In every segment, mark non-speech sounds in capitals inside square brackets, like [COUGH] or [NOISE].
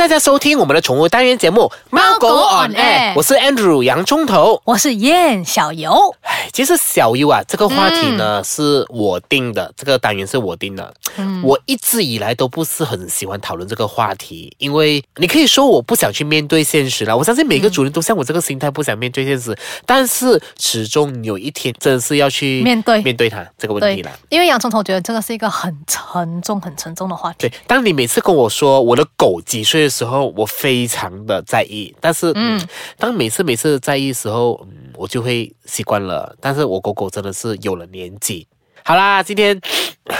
大家收听我们的宠物单元节目《猫狗 on air 我是 Andrew 洋葱头。我是燕小游，哎，其实小游啊，这个话题呢、是我定的，这个单元是我定的。嗯我一直以来都不是很喜欢讨论这个话题，因为你可以说我不想去面对现实啦。我相信每个主人都像我这个心态，不想面对现实，但是始终有一天真的是要去面对面对它这个问题对啦。，因为洋葱头觉得这个是一个很沉重、很沉重的话题。对，当你每次跟我说我的狗几岁的时候，我非常的在意。但是，嗯，当每次每次在意的时候，嗯，我就会习惯了。但是我狗狗真的是有了年纪。好啦，今天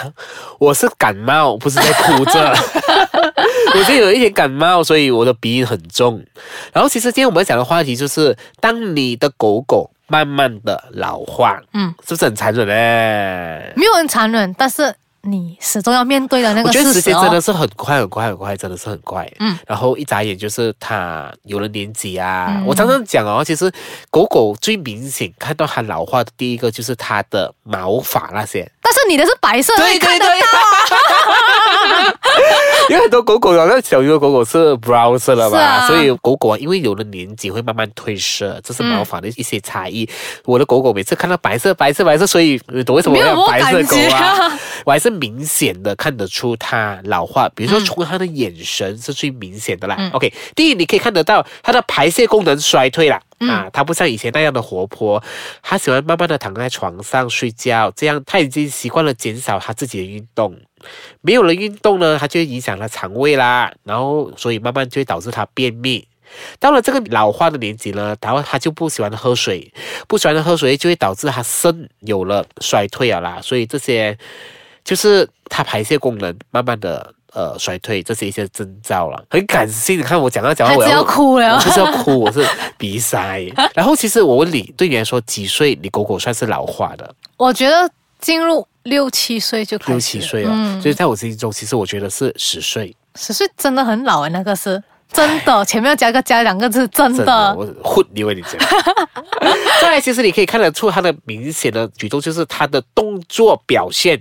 [COUGHS] 我是感冒，不是在哭着。[LAUGHS] 我就有一点感冒，所以我的鼻音很重。然后，其实今天我们要讲的话题就是，当你的狗狗慢慢的老化，嗯，是不是很残忍呢？没有很残忍，但是你始终要面对的那个我觉得时。间真的是很快很快很快，真的是很快。嗯，然后一眨眼就是它有了年纪啊。嗯我常常讲哦，其实狗狗最明显看到它老化的第一个就是它的毛发那些，但是你的是白色，对对对到啊。[LAUGHS] 因为很多狗狗啊，那小鱼的狗狗是 brown 色的嘛，是啊所以狗狗啊，因为有了年纪会慢慢褪色，这是毛发的一些差异。我的狗狗每次看到白色、白色、白色，所以你懂为什么要白色狗啊啊？我还是明显的看得出他老化，比如说嗯从他的眼神是最明显的啦。嗯 OK，第一你可以看得到他的排泄功能衰退了。嗯啊，他不像以前那样的活泼，他喜欢慢慢的躺在床上睡觉，这样他已经习惯了减少他自己的运动。没有了运动呢，他就会影响它肠胃啦，然后所以慢慢就会导致他便秘。到了这个老化的年纪呢，然后他就不喜欢喝水，不喜欢喝水就会导致他肾有了衰退啊啦，所以这些就是它排泄功能慢慢的呃衰退，这是一些征兆了。很感性，你看我讲到讲到我要哭了我不是要哭，[LAUGHS] 我是鼻塞。然后其实我问你，对你来说几岁你狗狗算是老化的？我觉得进入六七岁就可以，六七岁哦，嗯所以在我心中，其实我觉得是十岁。十岁真的很老哎，那个是真的，前面要加个加两个字，真的，我混你为你讲。[LAUGHS] 再来，其实你可以看得出它的明显的举动，就是它的动作表现。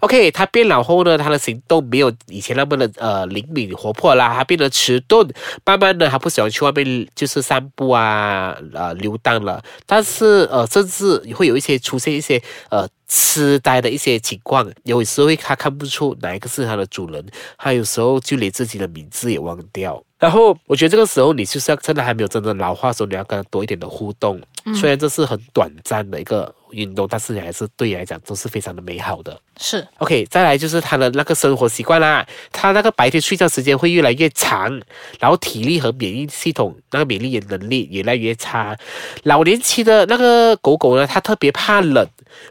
OK，它变老后呢，它的行动没有以前那么的呃灵敏活泼啦，它变得迟钝，慢慢的他不喜欢去外面就是散步啊，呃游荡了。但是呃，甚至会有一些出现一些呃。痴呆的一些情况，有时候他看不出哪一个是他的主人，他有时候就连自己的名字也忘掉。然后我觉得这个时候你就是要趁他还没有真的老化的时候，你要跟他多一点的互动。虽然这是很短暂的一个运动，但是你还是对你来讲都是非常的美好的。是 OK，再来就是他的那个生活习惯啦，他那个白天睡觉时间会越来越长，然后体力和免疫系统那个免疫能力也越来越差。老年期的那个狗狗呢，它特别怕冷，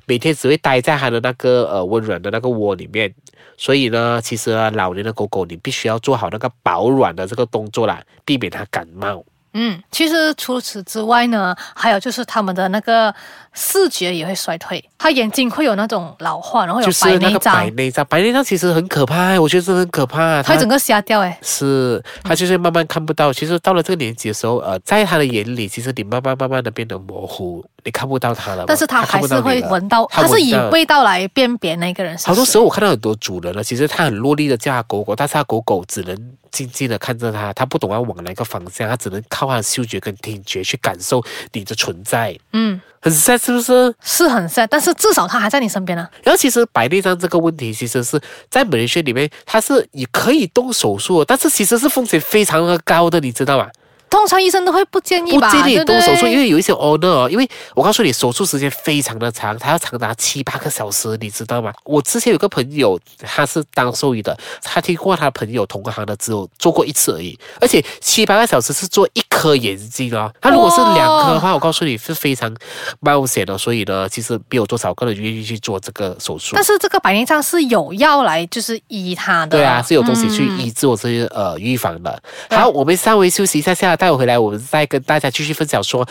每天只会待在它的那个呃温暖的那个窝里面。所以呢，其实啊，老年的狗狗你必须要做好那个保暖的这个动作啦，避免它感冒。嗯，其实除此之外呢，还有就是他们的那个视觉也会衰退，他眼睛会有那种老化，然后有白内障那个白，内障，白内障其实很可怕，我觉得真的很可怕。它整个瞎掉哎。是，他就是慢慢看不到。其实到了这个年纪的时候，呃，在他的眼里，其实你慢慢慢慢的变得模糊，你看不到他了。但是他还是会闻到，他他是以味道来辨别那个人。好多时候我看到很多主人呢，其实他很落力的叫他狗狗，但是他狗狗只能静静的看着他，他不懂要往哪个方向，他只能靠他的嗅觉跟听觉去感受你的存在，嗯，很 sad 是不是？是很 sad，但是至少他还在你身边啊。然后其实白内障这个问题，其实是在美学里面，它是也可以动手术，但是其实是风险非常的高的，你知道吗？通常医生都会不建议吧，不建议你动手术，对因为有一些 owner 哦，因为我告诉你，手术时间非常的长，它要长达七八个小时，你知道吗？我之前有个朋友，他是当兽医的，他听过他朋友同行的只有做过一次而已，而且七八个小时是做一颗眼睛哦，他如果是两颗的话，我告诉你是非常冒险的，所以呢，其实没有多少个人愿意去做这个手术但。是这个白内障是有药来就是医他的，对啊，是有东西去嗯医治我这些呃预防的。好，我们稍微休息一下下，待会回来我们再跟大家继续分享说，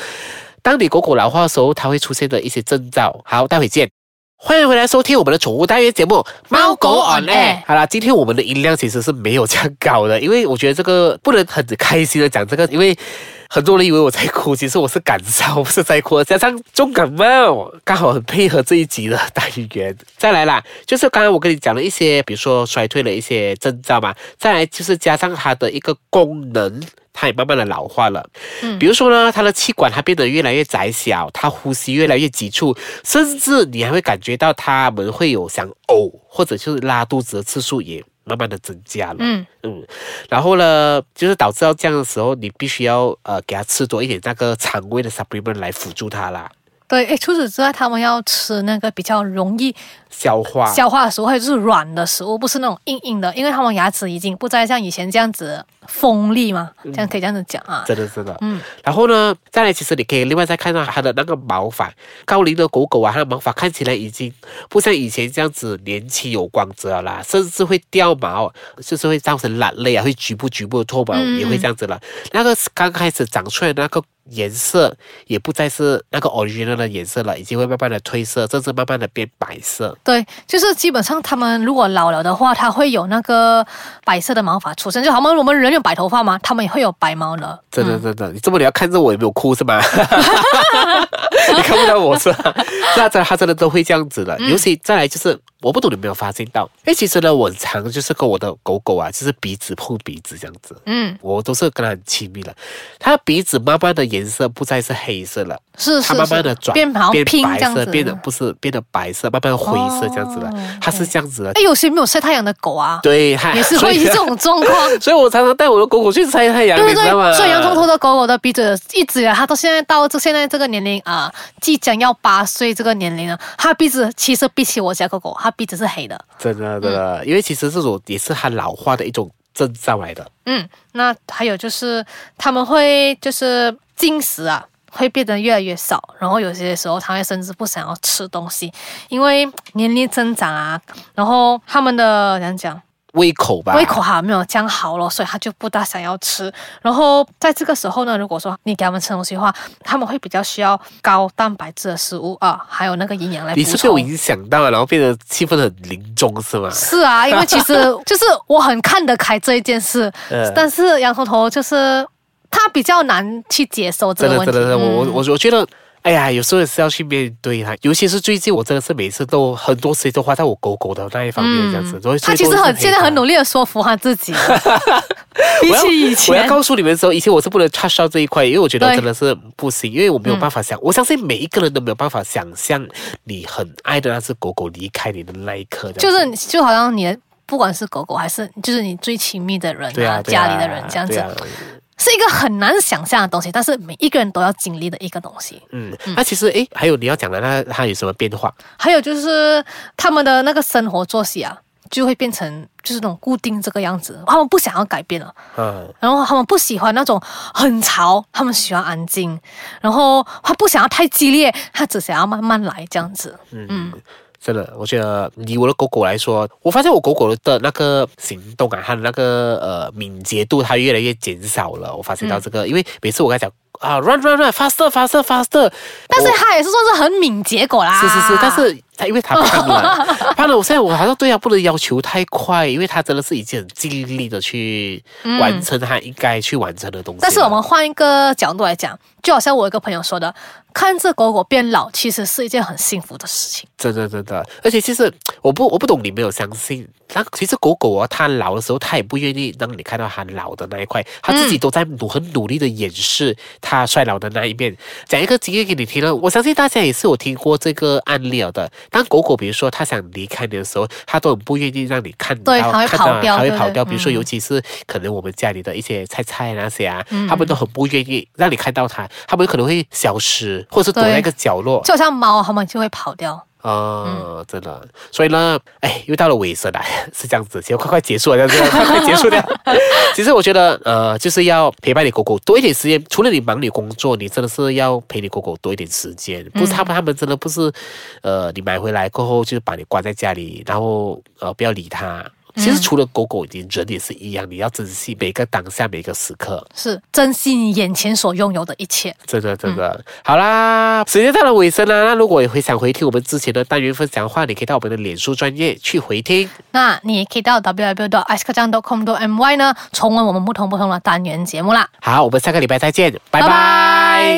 当你狗狗老化的时候，它会出现的一些征兆。好，待会见。欢迎回来收听我们的宠物单元节目《猫狗 on air》。好啦，今天我们的音量其实是没有这样高的，因为我觉得这个不能很开心的讲这个，因为很多人以为我在哭，其实我是感伤，不是在哭。加上重感冒，刚好很配合这一集的单元。再来啦，就是刚刚我跟你讲了一些，比如说衰退的一些征兆嘛。再来就是加上它的一个功能，它也慢慢的老化了。嗯，比如说呢，它的气管它变得越来越窄小，它呼吸越来越急促，甚至你还会感觉到它们会有想呕或者就是拉肚子的次数也。慢慢的增加了，嗯。嗯，然后呢，就是导致到这样的时候，你必须要呃给他吃多一点那个常规的 supplement 来辅助他啦。对，诶，除此之外，他们要吃那个比较容易消化。消化的食物，还有就是软的食物，不是那种硬硬的，因为他们牙齿已经不再像以前这样子锋利嘛，这样可以这样子讲啊。真的，真的，嗯。然后呢，再来，其实你可以另外再看到它的那个毛发，高龄的狗狗啊，它的毛发看起来已经不像以前这样子年轻有光泽啦，甚至会掉毛，就是会造成懒累啊，会局部局部的脱毛，也会这样子了。那个刚开始长出来那个。颜色也不再是那个 original 的颜色了，已经会慢慢的褪色，甚至慢慢的变白色。对，就是基本上他们如果老了的话，它会有那个白色的毛发出生，就好像我们人有白头发吗？他们也会有白毛的。真的真的，你这么你要看着我有没有哭是吗？[LAUGHS] 你看不到我是吧？那真他真的都会这样子的，尤其再来就是。我不懂你有没有发现到？哎，其实呢，我常就是跟我的狗狗啊，就是鼻子碰鼻子这样子。嗯，我都是跟它很亲密的。它的鼻子慢慢的颜色不再是黑色了，是它慢慢的转变变白色，变得不是变得白色，慢慢灰色这样子的。它是这样子的。哎，有些没有晒太阳的狗啊，对，也是会这种状况。[LAUGHS] 所以我常常带我的狗狗去晒太阳，对对对。所以洋葱头的狗狗的鼻子一直啊，它到现在到这现在这个年龄啊，即将要八岁这个年龄了，它鼻子其实比起我家狗狗，它鼻子是黑的。真的，真的，因为其实这种也是它老化的一种症状来的。嗯，那还有就是他们会就是进食啊，会变得越来越少，然后有些时候他会甚至不想要吃东西，因为年龄增长啊，然后他们的怎样讲？胃口吧，胃口还没有降好了，所以他就不大想要吃。然后在这个时候呢，如果说你给他们吃东西的话，他们会比较需要高蛋白质的食物啊，还有那个营养来补充。你是被我影响到了，然后变得气氛很凝重，是吗？是啊，因为其实就是我很看得开这一件事，但是杨头头就是他比较难去接受这个问题。真的，真的，我我我觉得。哎呀，有时候也是要去面对它，尤其是最近，我真的是每次都很多时间都花在我狗狗的那一方面，这样子。他其实很现在很努力的说服他自己。[LAUGHS] 比起以前，我要告诉你们说，以前我是不能 touch 到这一块，因为我觉得真的是不行，因为我没有办法想，我相信每一个人都没有办法想象你很爱的那只狗狗离开你的那一刻。就是就好像你不管是狗狗还是就是你最亲密的人啊，家里的人这样子。是一个很难想象的东西，但是每一个人都要经历的一个东西。嗯，那其实诶，还有你要讲的，那它有什么变化？还有就是他们的那个生活作息啊，就会变成就是那种固定这个样子，他们不想要改变了。嗯，然后他们不喜欢那种很吵，他们喜欢安静，然后他不想要太激烈，他只想要慢慢来这样子。嗯。真的，我觉得以我的狗狗来说，我发现我狗狗的那个行动啊，它的那个呃敏捷度，它越来越减少了。我发现到这个，因为每次我跟它讲啊，run run run，faster faster faster，但是它也是算是很敏捷狗啦。是是是，但是它因为他胖了，[LAUGHS] 胖了，我现在我好像对他不能要求太快，因为他真的是已经很尽力的去完成他应该去完成的东西。但是我们换一个角度来讲，就好像我一个朋友说的。看着狗狗变老，其实是一件很幸福的事情。真的，真的，而且其实我不，我不懂你没有相信。那其实狗狗啊，它老的时候，它也不愿意让你看到它老的那一块，它自己都在努很努力的掩饰它衰老的那一面。讲一个经验给你听了，我相信大家也是有听过这个案例的。当狗狗比如说它想离开你的时候，它都很不愿意让你看到，看到它会跑掉。比如说，尤其是可能我们家里的一些菜菜那些啊，它们都很不愿意让你看到它，它们可能会消失。或者是躲在一个角落，就像猫，它们就会跑掉。啊，真的。所以呢，哎，又到了尾声了，[LAUGHS] 是这样子，就快快结束了，这样子，快快结束掉。[LAUGHS] 其实我觉得，呃，就是要陪伴你狗狗多一点时间。除了你忙你工作，你真的是要陪你狗狗多一点时间。不是他们，他们真的不是，呃，你买回来过后就把你关在家里，然后呃不要理它。其实除了狗狗，你人也是一样，你要珍惜每个当下每个时刻。是珍惜你眼前所拥有的一切。真的，真的，好啦，时间到了尾声啦。那如果也会想回听我们之前的单元分享的话，你可以到我们的脸书专业去回听。那你也可以到 w w w i c e k a n c o m m y 呢，重温我们不同不同的单元节目啦。好，我们下个礼拜再见，拜拜拜拜